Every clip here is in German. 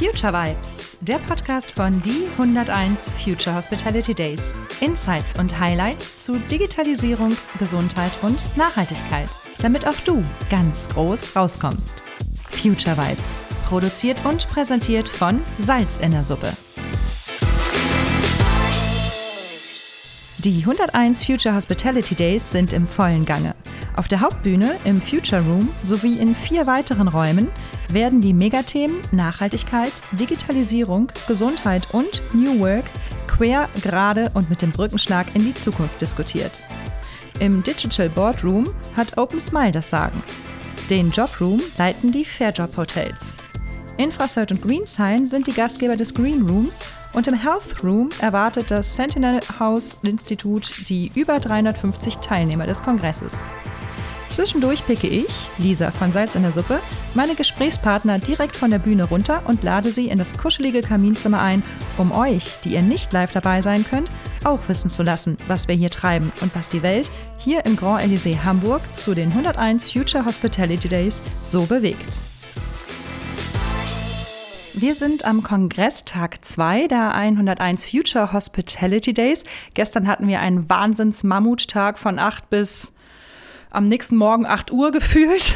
Future Vibes, der Podcast von die 101 Future Hospitality Days. Insights und Highlights zu Digitalisierung, Gesundheit und Nachhaltigkeit, damit auch du ganz groß rauskommst. Future Vibes, produziert und präsentiert von Salz in der Suppe. Die 101 Future Hospitality Days sind im vollen Gange. Auf der Hauptbühne, im Future Room sowie in vier weiteren Räumen werden die Megathemen Nachhaltigkeit, Digitalisierung, Gesundheit und New Work quer, gerade und mit dem Brückenschlag in die Zukunft diskutiert. Im Digital Boardroom hat Open Smile das Sagen. Den Jobroom leiten die Fairjob Hotels. Infrasert und Greensign sind die Gastgeber des Green Rooms und im Health Room erwartet das Sentinel House Institut die über 350 Teilnehmer des Kongresses. Zwischendurch picke ich, Lisa von Salz in der Suppe, meine Gesprächspartner direkt von der Bühne runter und lade sie in das kuschelige Kaminzimmer ein, um euch, die ihr nicht live dabei sein könnt, auch wissen zu lassen, was wir hier treiben und was die Welt hier im Grand Elysée Hamburg zu den 101 Future Hospitality Days so bewegt. Wir sind am Kongress Tag 2 der 101 Future Hospitality Days. Gestern hatten wir einen Wahnsinns-Mammuttag von 8 bis am nächsten Morgen 8 Uhr gefühlt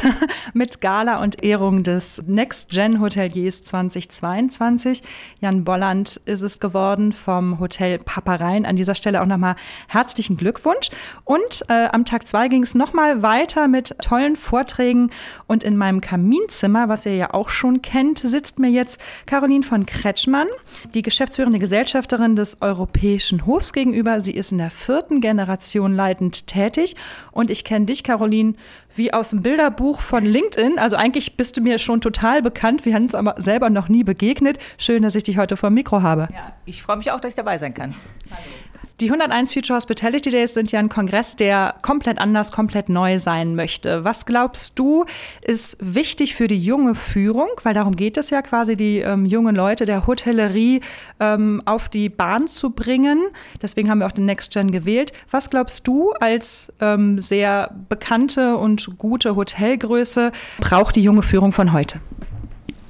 mit Gala und Ehrung des Next Gen Hoteliers 2022. Jan Bolland ist es geworden vom Hotel Paparein. An dieser Stelle auch nochmal herzlichen Glückwunsch. Und äh, am Tag 2 ging es nochmal weiter mit tollen Vorträgen. Und in meinem Kaminzimmer, was ihr ja auch schon kennt, sitzt mir jetzt Caroline von Kretschmann, die geschäftsführende Gesellschafterin des Europäischen Hofs gegenüber. Sie ist in der vierten Generation leitend tätig. Und ich kenne dich Caroline, wie aus dem Bilderbuch von LinkedIn. Also eigentlich bist du mir schon total bekannt. Wir haben uns aber selber noch nie begegnet. Schön, dass ich dich heute vor dem Mikro habe. Ja, ich freue mich auch, dass ich dabei sein kann. Hallo. Die 101 Future Hospitality Days sind ja ein Kongress, der komplett anders, komplett neu sein möchte. Was glaubst du, ist wichtig für die junge Führung? Weil darum geht es ja quasi, die ähm, jungen Leute der Hotellerie ähm, auf die Bahn zu bringen. Deswegen haben wir auch den Next Gen gewählt. Was glaubst du als ähm, sehr bekannte und gute Hotelgröße braucht die junge Führung von heute?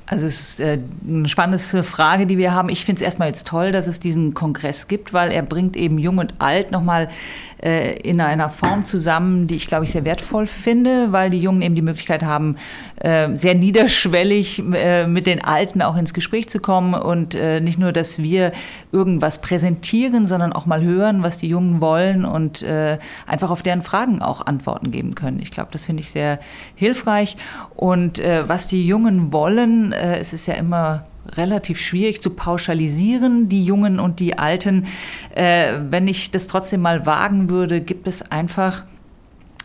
Also es ist äh, eine spannende Frage, die wir haben. Ich finde es erstmal jetzt toll, dass es diesen Kongress gibt, weil er bringt eben Jung und Alt nochmal äh, in einer Form zusammen, die ich, glaube ich, sehr wertvoll finde, weil die Jungen eben die Möglichkeit haben, äh, sehr niederschwellig äh, mit den Alten auch ins Gespräch zu kommen und äh, nicht nur, dass wir irgendwas präsentieren, sondern auch mal hören, was die Jungen wollen und äh, einfach auf deren Fragen auch Antworten geben können. Ich glaube, das finde ich sehr hilfreich. Und was die Jungen wollen, äh, es ist ja immer relativ schwierig zu pauschalisieren, die Jungen und die Alten. Äh, wenn ich das trotzdem mal wagen würde, gibt es einfach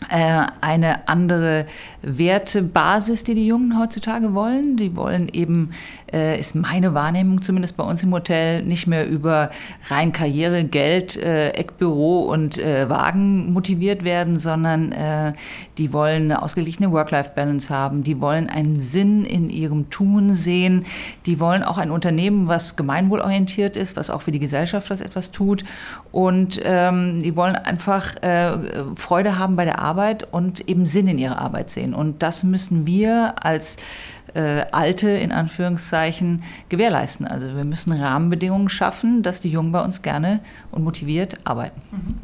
äh, eine andere Wertebasis, die die Jungen heutzutage wollen. Die wollen eben, äh, ist meine Wahrnehmung zumindest bei uns im Hotel, nicht mehr über rein Karriere, Geld, äh, Eckbüro und äh, Wagen motiviert werden, sondern äh, die wollen eine ausgeglichene Work-Life-Balance haben. Die wollen einen Sinn in ihrem Tun sehen. Die wollen auch ein Unternehmen, was gemeinwohlorientiert ist, was auch für die Gesellschaft was etwas tut. Und ähm, die wollen einfach äh, Freude haben bei der Arbeit Arbeit und eben Sinn in ihrer Arbeit sehen. Und das müssen wir als äh, Alte in Anführungszeichen gewährleisten. Also wir müssen Rahmenbedingungen schaffen, dass die Jungen bei uns gerne und motiviert arbeiten. Mhm.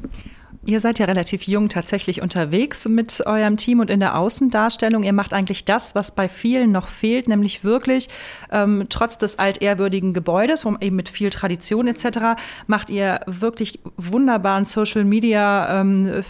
Ihr seid ja relativ jung tatsächlich unterwegs mit eurem Team und in der Außendarstellung. Ihr macht eigentlich das, was bei vielen noch fehlt, nämlich wirklich ähm, trotz des altehrwürdigen Gebäudes, eben mit viel Tradition etc., macht ihr wirklich wunderbaren Social Media ähm,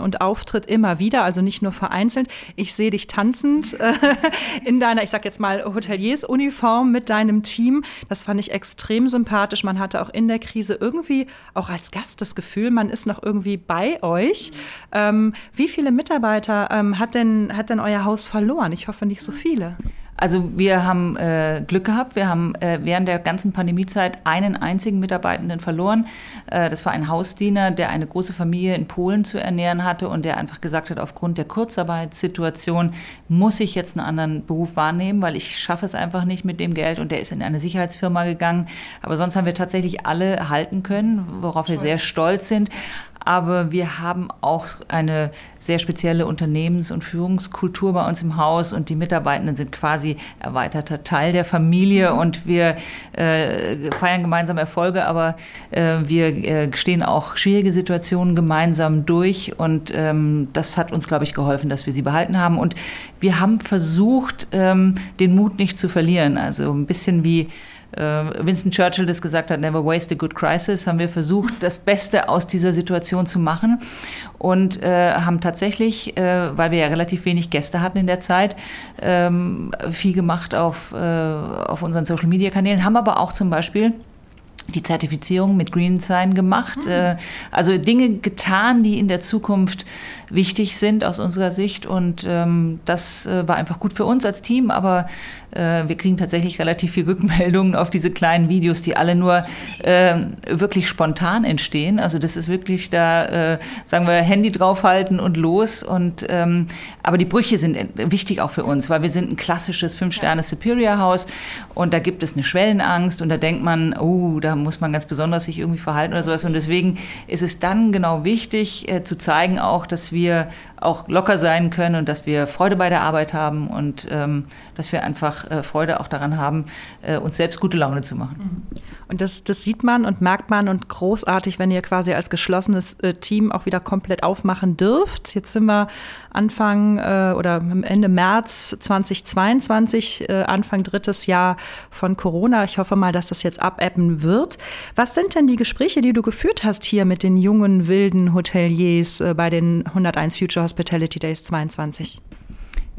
und Auftritt immer wieder, also nicht nur vereinzelt. Ich sehe dich tanzend äh, in deiner, ich sag jetzt mal Hoteliersuniform mit deinem Team. Das fand ich extrem sympathisch. Man hatte auch in der Krise irgendwie auch als Gast das Gefühl, man ist noch irgendwie bei euch. Ähm, wie viele Mitarbeiter ähm, hat, denn, hat denn euer Haus verloren? Ich hoffe nicht so viele. Also wir haben äh, Glück gehabt. Wir haben äh, während der ganzen Pandemiezeit einen einzigen Mitarbeitenden verloren. Äh, das war ein Hausdiener, der eine große Familie in Polen zu ernähren hatte und der einfach gesagt hat, aufgrund der Kurzarbeitssituation muss ich jetzt einen anderen Beruf wahrnehmen, weil ich schaffe es einfach nicht mit dem Geld und der ist in eine Sicherheitsfirma gegangen. Aber sonst haben wir tatsächlich alle halten können, worauf wir sehr stolz sind. Aber wir haben auch eine sehr spezielle Unternehmens- und Führungskultur bei uns im Haus und die Mitarbeitenden sind quasi erweiterter Teil der Familie mhm. und wir äh, feiern gemeinsam Erfolge, aber äh, wir äh, stehen auch schwierige Situationen gemeinsam durch und ähm, das hat uns, glaube ich, geholfen, dass wir sie behalten haben und wir haben versucht, ähm, den Mut nicht zu verlieren. Also ein bisschen wie Winston Churchill das gesagt hat, never waste a good crisis, haben wir versucht, das Beste aus dieser Situation zu machen und äh, haben tatsächlich, äh, weil wir ja relativ wenig Gäste hatten in der Zeit, ähm, viel gemacht auf, äh, auf unseren Social-Media-Kanälen, haben aber auch zum Beispiel die Zertifizierung mit Green Sign gemacht. Mhm. Also Dinge getan, die in der Zukunft wichtig sind aus unserer Sicht. Und ähm, das äh, war einfach gut für uns als Team, aber äh, wir kriegen tatsächlich relativ viel Rückmeldungen auf diese kleinen Videos, die alle nur äh, wirklich spontan entstehen. Also das ist wirklich da, äh, sagen wir, Handy draufhalten und los. Und ähm, aber die Brüche sind wichtig auch für uns, weil wir sind ein klassisches Fünf-Sterne-Superior-Haus und da gibt es eine Schwellenangst und da denkt man, oh, da muss man ganz besonders sich irgendwie verhalten oder sowas. Und deswegen ist es dann genau wichtig äh, zu zeigen auch, dass wir auch locker sein können und dass wir Freude bei der Arbeit haben und ähm, dass wir einfach äh, Freude auch daran haben, äh, uns selbst gute Laune zu machen. Und das, das sieht man und merkt man und großartig, wenn ihr quasi als geschlossenes äh, Team auch wieder komplett aufmachen dürft. Jetzt sind wir Anfang oder Ende März 2022, äh, Anfang drittes Jahr von Corona. Ich hoffe mal, dass das jetzt abebben wird. Was sind denn die Gespräche, die du geführt hast hier mit den jungen, wilden Hoteliers bei den 101 Future Hospitality Days 22?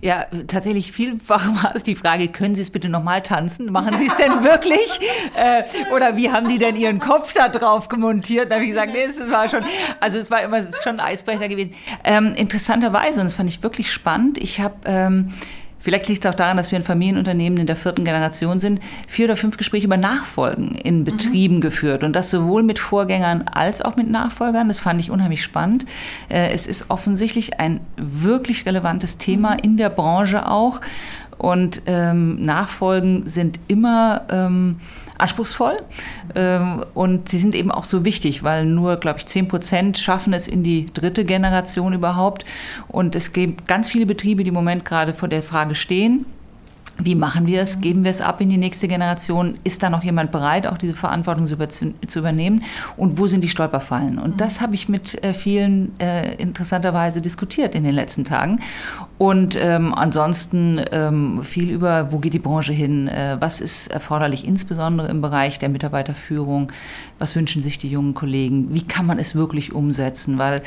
Ja, tatsächlich vielfach war es die Frage, können Sie es bitte nochmal tanzen? Machen Sie es denn wirklich? äh, oder wie haben die denn Ihren Kopf da drauf gemontiert? Da habe ich gesagt, nee, es war schon, also es war immer schon ein Eisbrecher gewesen. Ähm, interessanterweise, und das fand ich wirklich spannend, ich habe ähm, Vielleicht liegt es auch daran, dass wir ein Familienunternehmen in der vierten Generation sind, vier oder fünf Gespräche über Nachfolgen in mhm. Betrieben mhm. geführt. Und das sowohl mit Vorgängern als auch mit Nachfolgern. Das fand ich unheimlich spannend. Äh, es ist offensichtlich ein wirklich relevantes Thema mhm. in der Branche auch. Und ähm, Nachfolgen sind immer ähm, anspruchsvoll ähm, und sie sind eben auch so wichtig, weil nur, glaube ich, 10 Prozent schaffen es in die dritte Generation überhaupt. Und es gibt ganz viele Betriebe, die im Moment gerade vor der Frage stehen, wie machen wir es? Geben wir es ab in die nächste Generation? Ist da noch jemand bereit, auch diese Verantwortung zu übernehmen? Und wo sind die Stolperfallen? Und das habe ich mit äh, vielen äh, interessanterweise diskutiert in den letzten Tagen. Und ähm, ansonsten ähm, viel über, wo geht die Branche hin, äh, was ist erforderlich, insbesondere im Bereich der Mitarbeiterführung, was wünschen sich die jungen Kollegen, wie kann man es wirklich umsetzen, weil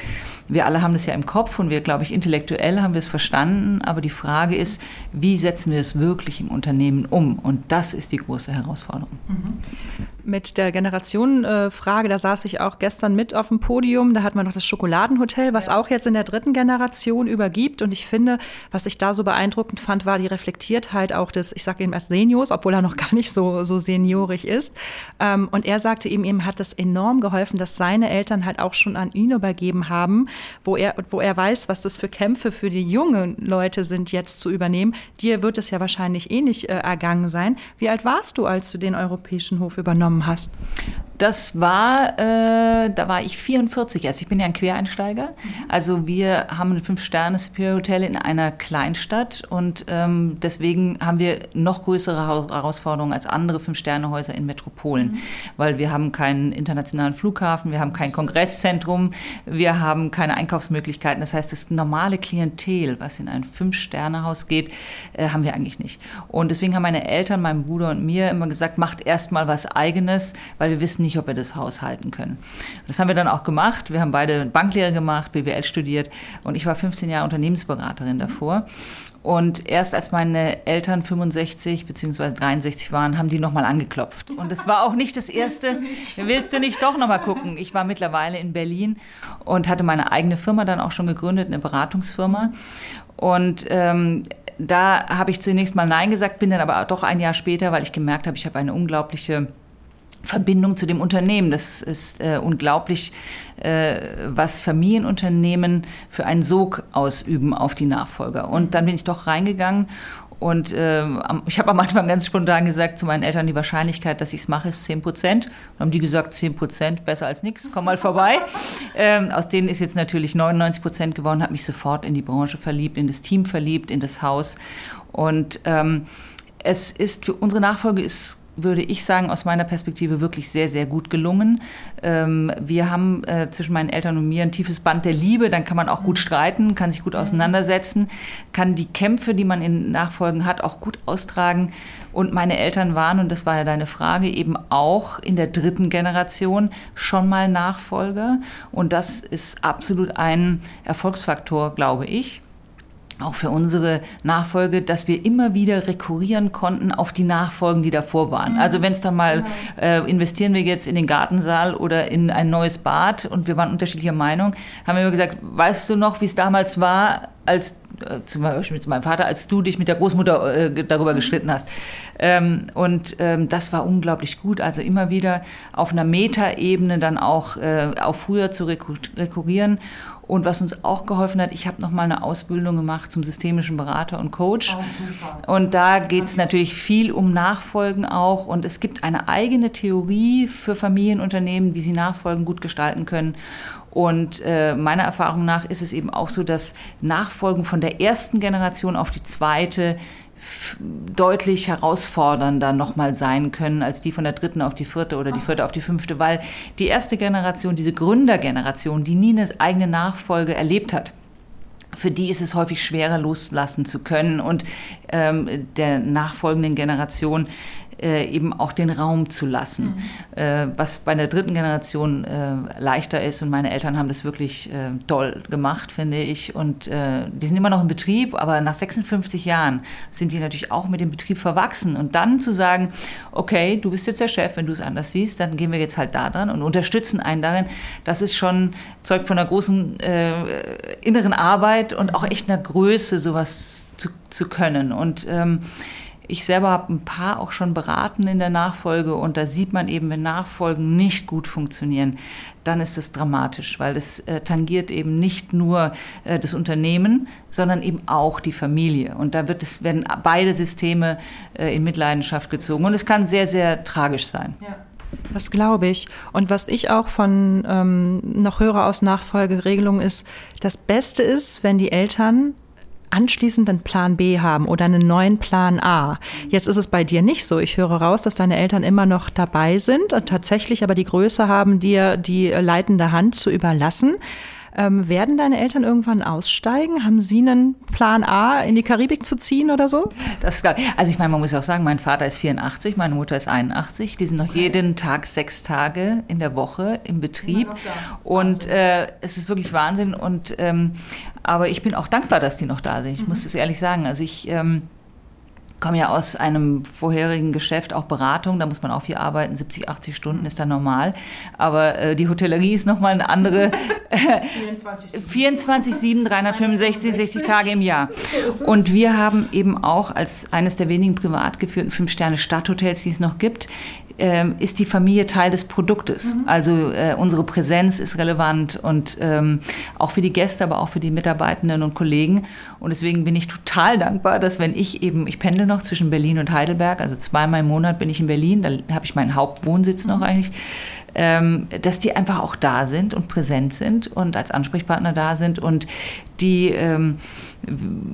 wir alle haben das ja im Kopf und wir, glaube ich, intellektuell haben wir es verstanden, aber die Frage ist, wie setzen wir es wirklich im Unternehmen um? Und das ist die große Herausforderung. Mhm. Mit der Generationenfrage, da saß ich auch gestern mit auf dem Podium, da hat man noch das Schokoladenhotel, was ja. auch jetzt in der dritten Generation übergibt und ich finde, was ich da so beeindruckend fand, war die Reflektiertheit auch des, ich sage ihm erst Seniors, obwohl er noch gar nicht so, so seniorig ist. Ähm, und er sagte ihm, ihm hat das enorm geholfen, dass seine Eltern halt auch schon an ihn übergeben haben, wo er, wo er weiß, was das für Kämpfe für die jungen Leute sind, jetzt zu übernehmen. Dir wird es ja wahrscheinlich eh nicht äh, ergangen sein. Wie alt warst du, als du den Europäischen Hof übernommen hast? Das war, äh, da war ich 44 erst. Ich bin ja ein Quereinsteiger. Also wir haben ein Fünf-Sterne-Superior-Hotel in einer Kleinstadt und ähm, deswegen haben wir noch größere Herausforderungen als andere Fünf-Sterne-Häuser in Metropolen, mhm. weil wir haben keinen internationalen Flughafen, wir haben kein Kongresszentrum, wir haben keine Einkaufsmöglichkeiten. Das heißt, das normale Klientel, was in ein Fünf-Sterne-Haus geht, äh, haben wir eigentlich nicht. Und deswegen haben meine Eltern, mein Bruder und mir immer gesagt, macht erst mal was Eigenes, weil wir wissen nicht, nicht, ob wir das Haus halten können. Das haben wir dann auch gemacht. Wir haben beide Banklehre gemacht, BWL studiert und ich war 15 Jahre Unternehmensberaterin davor. Und erst als meine Eltern 65 bzw. 63 waren, haben die nochmal angeklopft. Und es war auch nicht das erste. Willst du nicht doch nochmal gucken? Ich war mittlerweile in Berlin und hatte meine eigene Firma dann auch schon gegründet, eine Beratungsfirma. Und ähm, da habe ich zunächst mal Nein gesagt, bin dann aber doch ein Jahr später, weil ich gemerkt habe, ich habe eine unglaubliche Verbindung zu dem Unternehmen. Das ist äh, unglaublich, äh, was Familienunternehmen für einen Sog ausüben auf die Nachfolger. Und dann bin ich doch reingegangen Und äh, ich habe am Anfang ganz spontan gesagt zu meinen Eltern, die Wahrscheinlichkeit, dass ich es mache, ist 10 Prozent. Dann haben die gesagt, 10 Prozent, besser als nichts, komm mal vorbei. ähm, aus denen ist jetzt natürlich 99 Prozent geworden, habe mich sofort in die Branche verliebt, in das Team verliebt, in das Haus. Und ähm, es ist für unsere Nachfolge ist würde ich sagen, aus meiner Perspektive wirklich sehr, sehr gut gelungen. Ähm, wir haben äh, zwischen meinen Eltern und mir ein tiefes Band der Liebe. Dann kann man auch gut streiten, kann sich gut auseinandersetzen, kann die Kämpfe, die man in Nachfolgen hat, auch gut austragen. Und meine Eltern waren, und das war ja deine Frage, eben auch in der dritten Generation schon mal Nachfolger. Und das ist absolut ein Erfolgsfaktor, glaube ich auch für unsere Nachfolge, dass wir immer wieder rekurrieren konnten auf die Nachfolgen, die davor waren. Also wenn es dann mal, äh, investieren wir jetzt in den Gartensaal oder in ein neues Bad und wir waren unterschiedlicher Meinung, haben wir immer gesagt, weißt du noch, wie es damals war, als äh, zum Beispiel mit meinem Vater, als du dich mit der Großmutter äh, darüber geschritten hast. Ähm, und ähm, das war unglaublich gut. Also immer wieder auf einer Metaebene dann auch äh, auf früher zu rekurrieren. Und was uns auch geholfen hat, ich habe noch mal eine Ausbildung gemacht zum systemischen Berater und Coach. Oh, und da geht es natürlich viel um Nachfolgen auch. Und es gibt eine eigene Theorie für Familienunternehmen, wie sie Nachfolgen gut gestalten können. Und äh, meiner Erfahrung nach ist es eben auch so, dass Nachfolgen von der ersten Generation auf die zweite deutlich herausfordernder nochmal sein können als die von der dritten auf die vierte oder die vierte auf die fünfte, weil die erste Generation, diese Gründergeneration, die nie eine eigene Nachfolge erlebt hat, für die ist es häufig schwerer loslassen zu können. Und ähm, der nachfolgenden Generation äh, eben auch den Raum zu lassen. Mhm. Äh, was bei der dritten Generation äh, leichter ist und meine Eltern haben das wirklich äh, toll gemacht, finde ich. Und äh, die sind immer noch im Betrieb, aber nach 56 Jahren sind die natürlich auch mit dem Betrieb verwachsen. Und dann zu sagen, okay, du bist jetzt der Chef, wenn du es anders siehst, dann gehen wir jetzt halt da dran und unterstützen einen darin, das ist schon zeugt von einer großen äh, inneren Arbeit und auch echt einer Größe, sowas zu, zu können. Und ähm, ich selber habe ein paar auch schon beraten in der Nachfolge und da sieht man eben, wenn Nachfolgen nicht gut funktionieren, dann ist es dramatisch, weil es äh, tangiert eben nicht nur äh, das Unternehmen, sondern eben auch die Familie. Und da wird es, werden beide Systeme äh, in Mitleidenschaft gezogen. Und es kann sehr, sehr tragisch sein. Ja. Das glaube ich. Und was ich auch von ähm, noch höre aus Nachfolgeregelungen ist, das Beste ist, wenn die Eltern anschließend einen Plan B haben oder einen neuen Plan A. Jetzt ist es bei dir nicht so. Ich höre raus, dass deine Eltern immer noch dabei sind und tatsächlich aber die Größe haben, dir die leitende Hand zu überlassen. Ähm, werden deine Eltern irgendwann aussteigen? Haben sie einen Plan A, in die Karibik zu ziehen oder so? Das ist klar. Also ich meine, man muss auch sagen, mein Vater ist 84, meine Mutter ist 81. Die sind noch okay. jeden Tag sechs Tage in der Woche im Betrieb. Und äh, es ist wirklich Wahnsinn. Und ähm, aber ich bin auch dankbar, dass die noch da sind. Ich mhm. muss das ehrlich sagen. Also ich ähm, komme ja aus einem vorherigen Geschäft, auch Beratung, da muss man auch viel arbeiten, 70, 80 Stunden ist da normal. Aber äh, die Hotellerie ist nochmal eine andere. 24, 7, 365, 60 Tage im Jahr. Und wir haben eben auch als eines der wenigen privat geführten Fünf-Sterne-Stadthotels, die es noch gibt, ähm, ist die Familie Teil des Produktes. Mhm. Also äh, unsere Präsenz ist relevant und ähm, auch für die Gäste, aber auch für die Mitarbeitenden und Kollegen. Und deswegen bin ich total dankbar, dass wenn ich eben, ich pendel noch zwischen Berlin und Heidelberg, also zweimal im Monat bin ich in Berlin, da habe ich meinen Hauptwohnsitz noch mhm. eigentlich, ähm, dass die einfach auch da sind und präsent sind und als Ansprechpartner da sind und die ähm,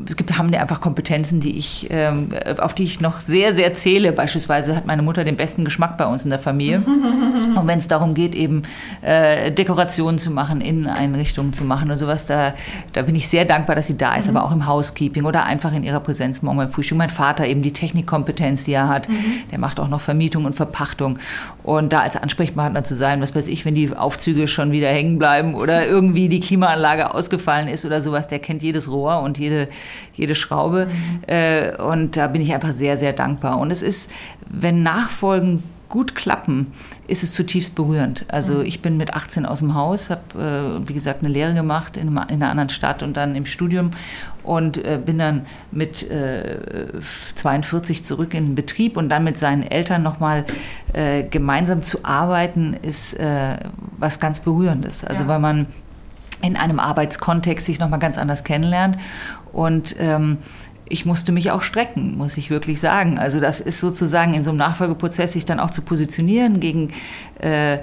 es gibt, haben die einfach Kompetenzen, die ich, ähm, auf die ich noch sehr, sehr zähle. Beispielsweise hat meine Mutter den besten Geschmack bei uns in der Familie. Und wenn es darum geht, eben äh, Dekorationen zu machen, Inneneinrichtungen zu machen oder sowas, da, da bin ich sehr dankbar, dass sie da ist, mhm. aber auch im Housekeeping oder einfach in ihrer Präsenz morgen beim Frühstück. Mein Vater eben die Technikkompetenz, die er hat, mhm. der macht auch noch Vermietung und Verpachtung. Und da als Ansprechpartner zu sein, was weiß ich, wenn die Aufzüge schon wieder hängen bleiben oder irgendwie die Klimaanlage ausgefallen ist oder sowas, der kennt jedes Rohr und jede, jede Schraube. Mhm. Äh, und da bin ich einfach sehr, sehr dankbar. Und es ist, wenn Nachfolgen gut klappen, ist es zutiefst berührend. Also mhm. ich bin mit 18 aus dem Haus, habe, äh, wie gesagt, eine Lehre gemacht in, in, einer anderen Stadt und dann im Studium und äh, bin dann mit äh, 42 zurück in den Betrieb und dann mit seinen Eltern nochmal äh, gemeinsam zu arbeiten, ist äh, was ganz Berührendes. Also ja. weil man in einem Arbeitskontext sich nochmal ganz anders kennenlernt. Und ähm, ich musste mich auch strecken, muss ich wirklich sagen. Also das ist sozusagen in so einem Nachfolgeprozess sich dann auch zu positionieren gegen äh,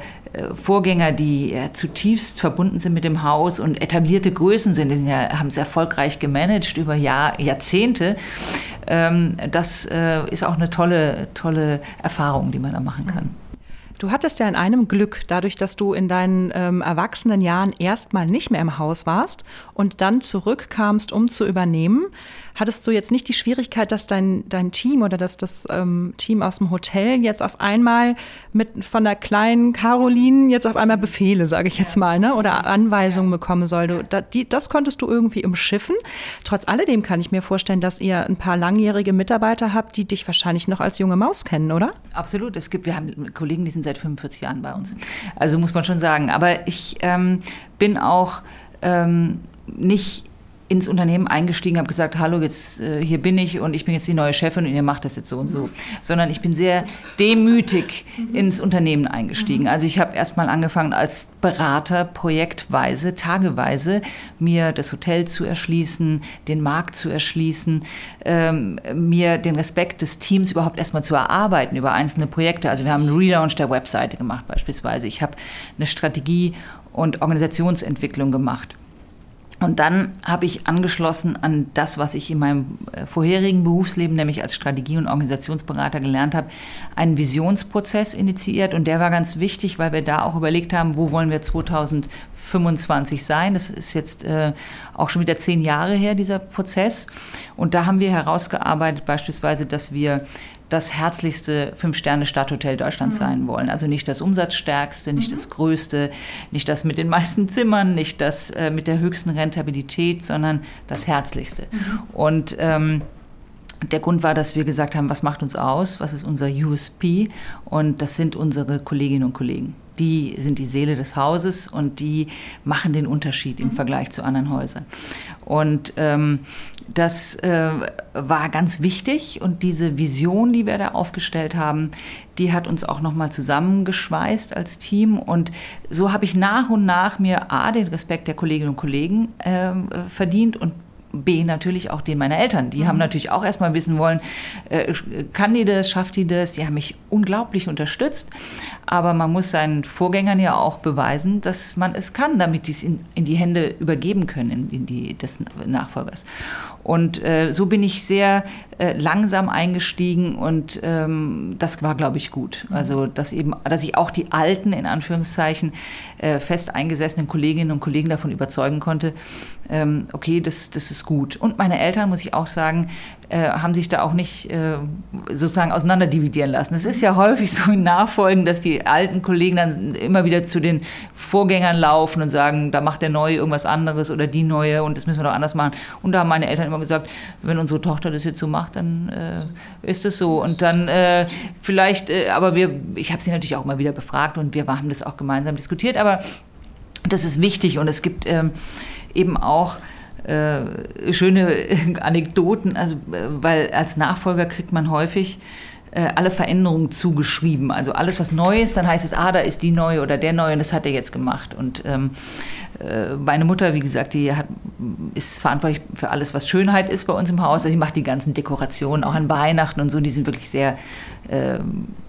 Vorgänger, die ja, zutiefst verbunden sind mit dem Haus und etablierte Größen sind, die sind ja, haben es erfolgreich gemanagt über Jahr, Jahrzehnte. Ähm, das äh, ist auch eine tolle, tolle Erfahrung, die man da machen kann. Du hattest ja in einem Glück, dadurch, dass du in deinen ähm, erwachsenen Jahren erstmal nicht mehr im Haus warst und dann zurückkamst, um zu übernehmen, hattest du jetzt nicht die Schwierigkeit, dass dein, dein Team oder dass das ähm, Team aus dem Hotel jetzt auf einmal mit von der kleinen Caroline jetzt auf einmal Befehle, sage ich jetzt mal, ne? oder Anweisungen bekommen soll. Du, da, die, das konntest du irgendwie umschiffen. Trotz alledem kann ich mir vorstellen, dass ihr ein paar langjährige Mitarbeiter habt, die dich wahrscheinlich noch als junge Maus kennen, oder? Absolut. Es gibt, wir haben Kollegen, die sind seit 45 Jahren bei uns. Also muss man schon sagen. Aber ich ähm, bin auch ähm, nicht ins Unternehmen eingestiegen, habe gesagt, hallo, jetzt äh, hier bin ich und ich bin jetzt die neue Chefin und ihr macht das jetzt so und so, sondern ich bin sehr demütig ins Unternehmen eingestiegen. Also ich habe erstmal angefangen als Berater projektweise, tageweise mir das Hotel zu erschließen, den Markt zu erschließen, ähm, mir den Respekt des Teams überhaupt erstmal zu erarbeiten über einzelne Projekte. Also wir haben einen Relaunch der Webseite gemacht beispielsweise. Ich habe eine Strategie und Organisationsentwicklung gemacht. Und dann habe ich angeschlossen an das, was ich in meinem äh, vorherigen Berufsleben, nämlich als Strategie- und Organisationsberater gelernt habe, einen Visionsprozess initiiert. Und der war ganz wichtig, weil wir da auch überlegt haben, wo wollen wir 2025 sein. Das ist jetzt äh, auch schon wieder zehn Jahre her, dieser Prozess. Und da haben wir herausgearbeitet beispielsweise, dass wir das herzlichste Fünf-Sterne-Stadthotel Deutschlands mhm. sein wollen. Also nicht das umsatzstärkste, nicht mhm. das größte, nicht das mit den meisten Zimmern, nicht das äh, mit der höchsten Rentabilität, sondern das herzlichste. Mhm. Und ähm, der Grund war, dass wir gesagt haben, was macht uns aus, was ist unser USP und das sind unsere Kolleginnen und Kollegen. Die sind die Seele des Hauses und die machen den Unterschied im mhm. Vergleich zu anderen Häusern. Und ähm, das äh, war ganz wichtig und diese Vision, die wir da aufgestellt haben, die hat uns auch nochmal zusammengeschweißt als Team. Und so habe ich nach und nach mir A, den Respekt der Kolleginnen und Kollegen äh, verdient und B natürlich auch den meiner Eltern. Die mhm. haben natürlich auch erstmal wissen wollen, äh, kann die das, schafft die das? Die haben mich unglaublich unterstützt. Aber man muss seinen Vorgängern ja auch beweisen, dass man es kann, damit die es in, in die Hände übergeben können, in, in die des Nachfolgers. Und äh, so bin ich sehr äh, langsam eingestiegen und ähm, das war, glaube ich, gut. Mhm. Also, dass eben, dass ich auch die alten, in Anführungszeichen, äh, fest eingesessenen Kolleginnen und Kollegen davon überzeugen konnte, ähm, okay, das, das ist gut. Und meine Eltern, muss ich auch sagen, äh, haben sich da auch nicht äh, sozusagen auseinanderdividieren lassen. Es ist ja häufig so in Nachfolgen, dass die alten Kollegen dann immer wieder zu den Vorgängern laufen und sagen, da macht der Neue irgendwas anderes oder die Neue und das müssen wir doch anders machen. Und da haben meine Eltern immer gesagt, wenn unsere Tochter das jetzt so macht, dann äh, ist es so. Und dann äh, vielleicht, äh, aber wir, ich habe sie natürlich auch immer wieder befragt und wir haben das auch gemeinsam diskutiert, aber das ist wichtig und es gibt ähm, eben auch äh, schöne Anekdoten, also äh, weil als Nachfolger kriegt man häufig äh, alle Veränderungen zugeschrieben. Also alles, was neu ist, dann heißt es, ah, da ist die neue oder der neue und das hat er jetzt gemacht. Und ähm, äh, meine Mutter, wie gesagt, die hat, ist verantwortlich für alles, was Schönheit ist bei uns im Haus. Also sie macht die ganzen Dekorationen, auch an Weihnachten und so, die sind wirklich sehr,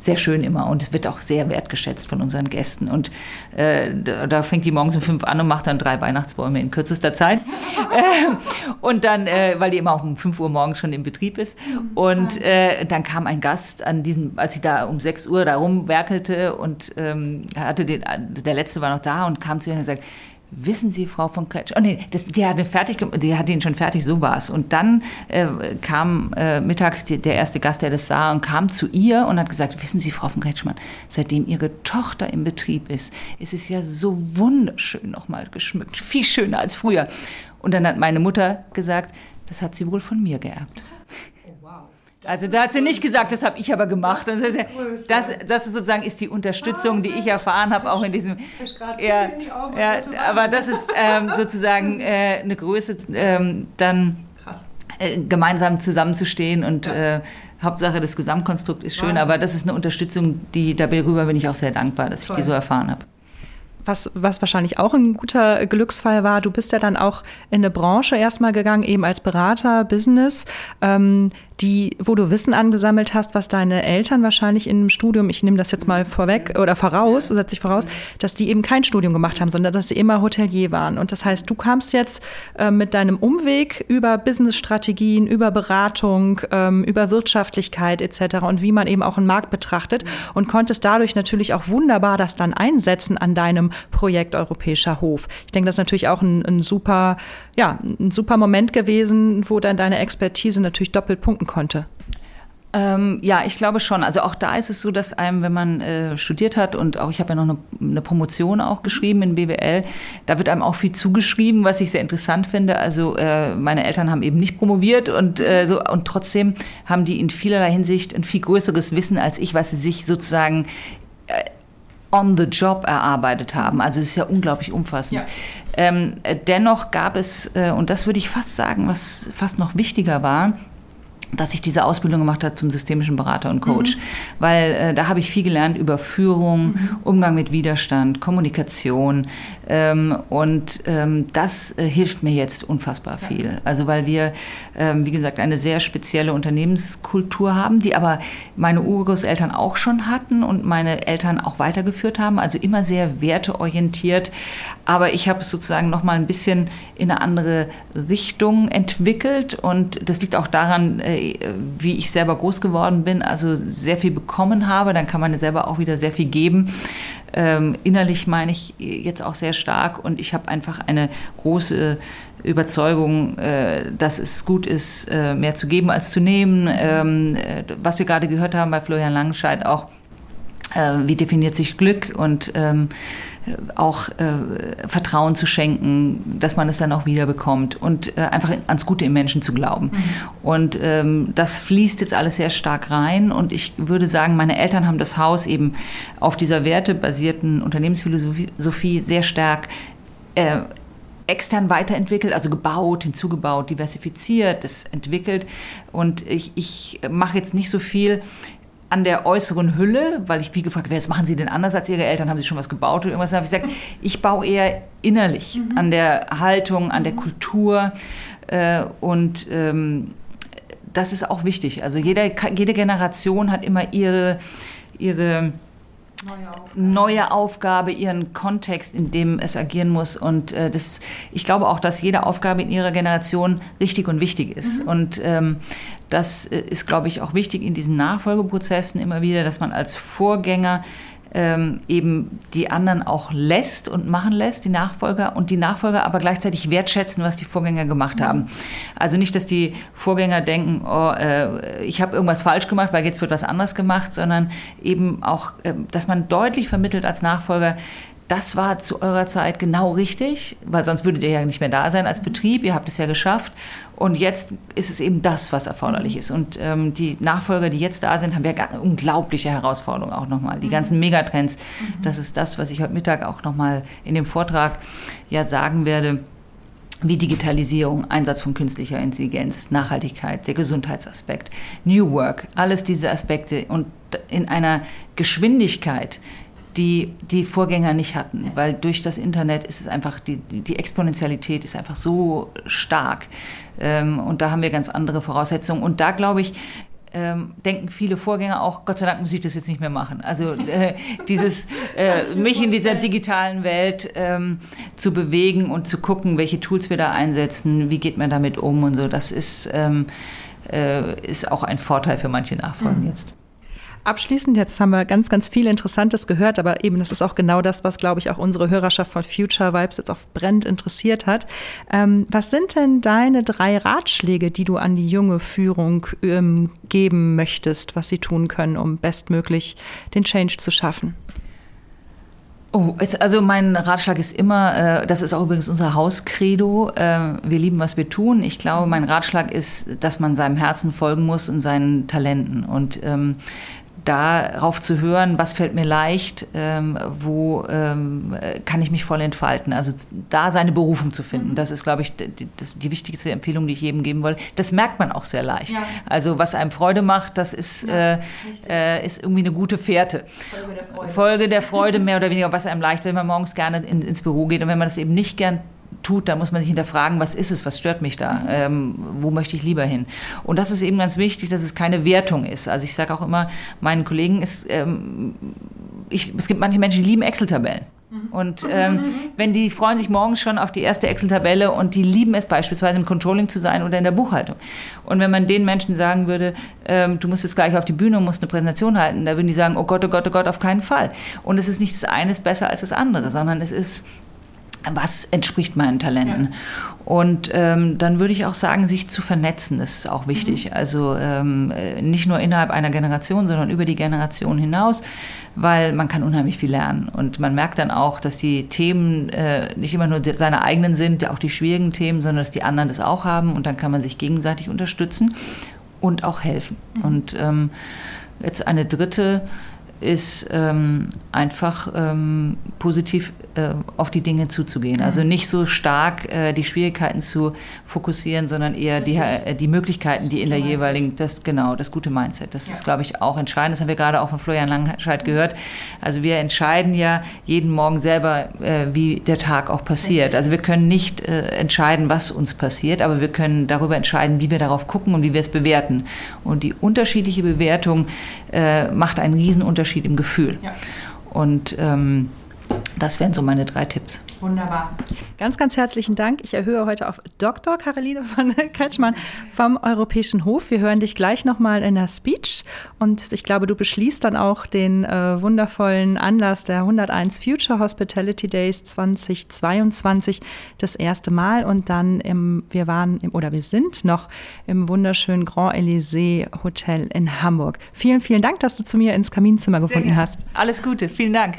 sehr schön immer und es wird auch sehr wertgeschätzt von unseren Gästen. Und äh, da, fängt die morgens um fünf an und macht dann drei Weihnachtsbäume in kürzester Zeit. äh, und dann, äh, weil die immer auch um fünf Uhr morgens schon im Betrieb ist. Und äh, dann kam ein Gast an diesem, als sie da um sechs Uhr da rumwerkelte und ähm, hatte den, der letzte war noch da und kam zu ihr und gesagt, Wissen Sie, Frau von Kretsch? Oh nee, das, die hatte fertig, die hatte ihn schon fertig, so war es. Und dann äh, kam äh, mittags die, der erste Gast, der das sah, und kam zu ihr und hat gesagt: Wissen Sie, Frau von Kretschmann, seitdem Ihre Tochter im Betrieb ist, ist es ja so wunderschön nochmal geschmückt, viel schöner als früher. Und dann hat meine Mutter gesagt: Das hat sie wohl von mir geerbt. Also da hat sie nicht gesagt, das habe ich aber gemacht. Das, ist das, das, sozusagen ist die Unterstützung, die ich erfahren habe, auch in diesem. Ja, ja, aber das ist ähm, sozusagen äh, eine Größe, ähm, dann äh, gemeinsam zusammenzustehen und äh, Hauptsache das Gesamtkonstrukt ist schön, aber das ist eine Unterstützung, die darüber bin ich auch sehr dankbar, dass ich die so erfahren habe. was, was wahrscheinlich auch ein guter Glücksfall war, du bist ja dann auch in eine Branche erstmal gegangen, eben als Berater, Business, ähm, die, wo du Wissen angesammelt hast, was deine Eltern wahrscheinlich in einem Studium, ich nehme das jetzt mal vorweg oder voraus, setze ich voraus, dass die eben kein Studium gemacht haben, sondern dass sie immer Hotelier waren. Und das heißt, du kamst jetzt äh, mit deinem Umweg über Businessstrategien, über Beratung, ähm, über Wirtschaftlichkeit etc. und wie man eben auch einen Markt betrachtet und konntest dadurch natürlich auch wunderbar das dann einsetzen an deinem Projekt Europäischer Hof. Ich denke, das ist natürlich auch ein, ein super, ja, ein super Moment gewesen, wo dann deine Expertise natürlich doppelt punkten konnte. Ähm, ja, ich glaube schon. Also auch da ist es so, dass einem, wenn man äh, studiert hat und auch ich habe ja noch eine, eine, Promotion auch geschrieben in BWL, da wird einem auch viel zugeschrieben, was ich sehr interessant finde. Also äh, meine Eltern haben eben nicht promoviert und äh, so und trotzdem haben die in vielerlei Hinsicht ein viel größeres Wissen als ich, was sie sich sozusagen äh, on the job erarbeitet haben. Also es ist ja unglaublich umfassend. Ja. Ähm, dennoch gab es, äh, und das würde ich fast sagen, was fast noch wichtiger war, dass ich diese Ausbildung gemacht habe zum systemischen Berater und Coach, mhm. weil äh, da habe ich viel gelernt über Führung, mhm. Umgang mit Widerstand, Kommunikation ähm, und ähm, das äh, hilft mir jetzt unfassbar viel. Ja. Also weil wir, ähm, wie gesagt, eine sehr spezielle Unternehmenskultur haben, die aber meine Urgroßeltern auch schon hatten und meine Eltern auch weitergeführt haben, also immer sehr werteorientiert, aber ich habe es sozusagen noch mal ein bisschen in eine andere Richtung entwickelt und das liegt auch daran, äh, wie ich selber groß geworden bin, also sehr viel bekommen habe, dann kann man selber auch wieder sehr viel geben. Ähm, innerlich meine ich jetzt auch sehr stark und ich habe einfach eine große Überzeugung, äh, dass es gut ist, äh, mehr zu geben als zu nehmen. Ähm, äh, was wir gerade gehört haben bei Florian Langenscheid auch, äh, wie definiert sich Glück und ähm, auch äh, Vertrauen zu schenken, dass man es dann auch wieder bekommt und äh, einfach ans Gute im Menschen zu glauben. Mhm. Und ähm, das fließt jetzt alles sehr stark rein und ich würde sagen, meine Eltern haben das Haus eben auf dieser wertebasierten Unternehmensphilosophie sehr stark äh, extern weiterentwickelt, also gebaut, hinzugebaut, diversifiziert, das entwickelt. Und ich, ich mache jetzt nicht so viel an der äußeren Hülle, weil ich wie gefragt werde, was machen Sie denn anders als Ihre Eltern? Haben Sie schon was gebaut oder irgendwas? Da habe ich gesagt, ich baue eher innerlich mhm. an der Haltung, an der Kultur äh, und ähm, das ist auch wichtig. Also jede, jede Generation hat immer ihre, ihre Neue Aufgabe. neue Aufgabe, ihren Kontext, in dem es agieren muss. Und äh, das, ich glaube auch, dass jede Aufgabe in ihrer Generation richtig und wichtig ist. Mhm. Und ähm, das äh, ist, glaube ich, auch wichtig in diesen Nachfolgeprozessen immer wieder, dass man als Vorgänger ähm, eben die anderen auch lässt und machen lässt, die Nachfolger, und die Nachfolger aber gleichzeitig wertschätzen, was die Vorgänger gemacht haben. Also nicht, dass die Vorgänger denken, oh, äh, ich habe irgendwas falsch gemacht, weil jetzt wird was anderes gemacht, sondern eben auch, äh, dass man deutlich vermittelt als Nachfolger, das war zu eurer Zeit genau richtig, weil sonst würdet ihr ja nicht mehr da sein als Betrieb. Ihr habt es ja geschafft. Und jetzt ist es eben das, was erforderlich ist. Und ähm, die Nachfolger, die jetzt da sind, haben ja unglaubliche Herausforderungen auch nochmal. Die ganzen Megatrends, mhm. das ist das, was ich heute Mittag auch nochmal in dem Vortrag ja sagen werde wie Digitalisierung, Einsatz von künstlicher Intelligenz, Nachhaltigkeit, der Gesundheitsaspekt, New Work, alles diese Aspekte und in einer Geschwindigkeit, die die Vorgänger nicht hatten, weil durch das Internet ist es einfach, die, die Exponentialität ist einfach so stark. Ähm, und da haben wir ganz andere Voraussetzungen. Und da glaube ich, ähm, denken viele Vorgänger auch, Gott sei Dank muss ich das jetzt nicht mehr machen. Also äh, dieses, äh, mich in dieser digitalen Welt ähm, zu bewegen und zu gucken, welche Tools wir da einsetzen, wie geht man damit um und so, das ist, ähm, äh, ist auch ein Vorteil für manche Nachfolgen mhm. jetzt. Abschließend, jetzt haben wir ganz, ganz viel Interessantes gehört, aber eben, das ist auch genau das, was, glaube ich, auch unsere Hörerschaft von Future Vibes jetzt auch brennend interessiert hat. Ähm, was sind denn deine drei Ratschläge, die du an die junge Führung ähm, geben möchtest, was sie tun können, um bestmöglich den Change zu schaffen? Oh, also mein Ratschlag ist immer, äh, das ist auch übrigens unser Hauskredo, äh, wir lieben, was wir tun. Ich glaube, mein Ratschlag ist, dass man seinem Herzen folgen muss und seinen Talenten. Und ähm, darauf zu hören, was fällt mir leicht, ähm, wo ähm, kann ich mich voll entfalten. Also da seine Berufung zu finden, das ist, glaube ich, die, das, die, wichtigste Empfehlung, die ich jedem geben will. Das merkt man auch sehr leicht. Ja. Also was einem Freude macht, das ist, ja, äh, äh, ist irgendwie eine gute Fährte. Folge der Freude. Folge der Freude, mehr oder weniger, was einem leicht, wenn man morgens gerne in, ins Büro geht und wenn man das eben nicht gern tut, da muss man sich hinterfragen, was ist es, was stört mich da, ähm, wo möchte ich lieber hin. Und das ist eben ganz wichtig, dass es keine Wertung ist. Also ich sage auch immer meinen Kollegen, ist, ähm, ich, es gibt manche Menschen, die lieben Excel-Tabellen. Und ähm, wenn die freuen sich morgens schon auf die erste Excel-Tabelle und die lieben es beispielsweise im Controlling zu sein oder in der Buchhaltung. Und wenn man den Menschen sagen würde, ähm, du musst jetzt gleich auf die Bühne und musst eine Präsentation halten, da würden die sagen, oh Gott, oh Gott, oh Gott, auf keinen Fall. Und es ist nicht das eine ist besser als das andere, sondern es ist was entspricht meinen Talenten. Ja. Und ähm, dann würde ich auch sagen, sich zu vernetzen, das ist auch wichtig. Mhm. Also ähm, nicht nur innerhalb einer Generation, sondern über die Generation hinaus, weil man kann unheimlich viel lernen. Und man merkt dann auch, dass die Themen äh, nicht immer nur seine eigenen sind, auch die schwierigen Themen, sondern dass die anderen das auch haben. Und dann kann man sich gegenseitig unterstützen und auch helfen. Mhm. Und ähm, jetzt eine dritte ist ähm, einfach ähm, positiv äh, auf die Dinge zuzugehen. Also mhm. nicht so stark äh, die Schwierigkeiten zu fokussieren, sondern eher die, äh, die Möglichkeiten, die in der jeweiligen, das genau, das gute Mindset. Das ja. ist, glaube ich, auch entscheidend. Das haben wir gerade auch von Florian Langscheid gehört. Also wir entscheiden ja jeden Morgen selber, äh, wie der Tag auch passiert. Also wir können nicht äh, entscheiden, was uns passiert, aber wir können darüber entscheiden, wie wir darauf gucken und wie wir es bewerten. Und die unterschiedliche Bewertung äh, macht einen Riesenunterschied im Gefühl. Ja. Und ähm, das wären so meine drei Tipps. Wunderbar. Ganz, ganz herzlichen Dank. Ich erhöhe heute auf Dr. Caroline von Kretschmann vom Europäischen Hof. Wir hören dich gleich nochmal in der Speech. Und ich glaube, du beschließt dann auch den äh, wundervollen Anlass der 101 Future Hospitality Days 2022 das erste Mal. Und dann im, wir waren im, oder wir sind noch im wunderschönen Grand Elysée Hotel in Hamburg. Vielen, vielen Dank, dass du zu mir ins Kaminzimmer gefunden hast. Alles Gute. Vielen Dank.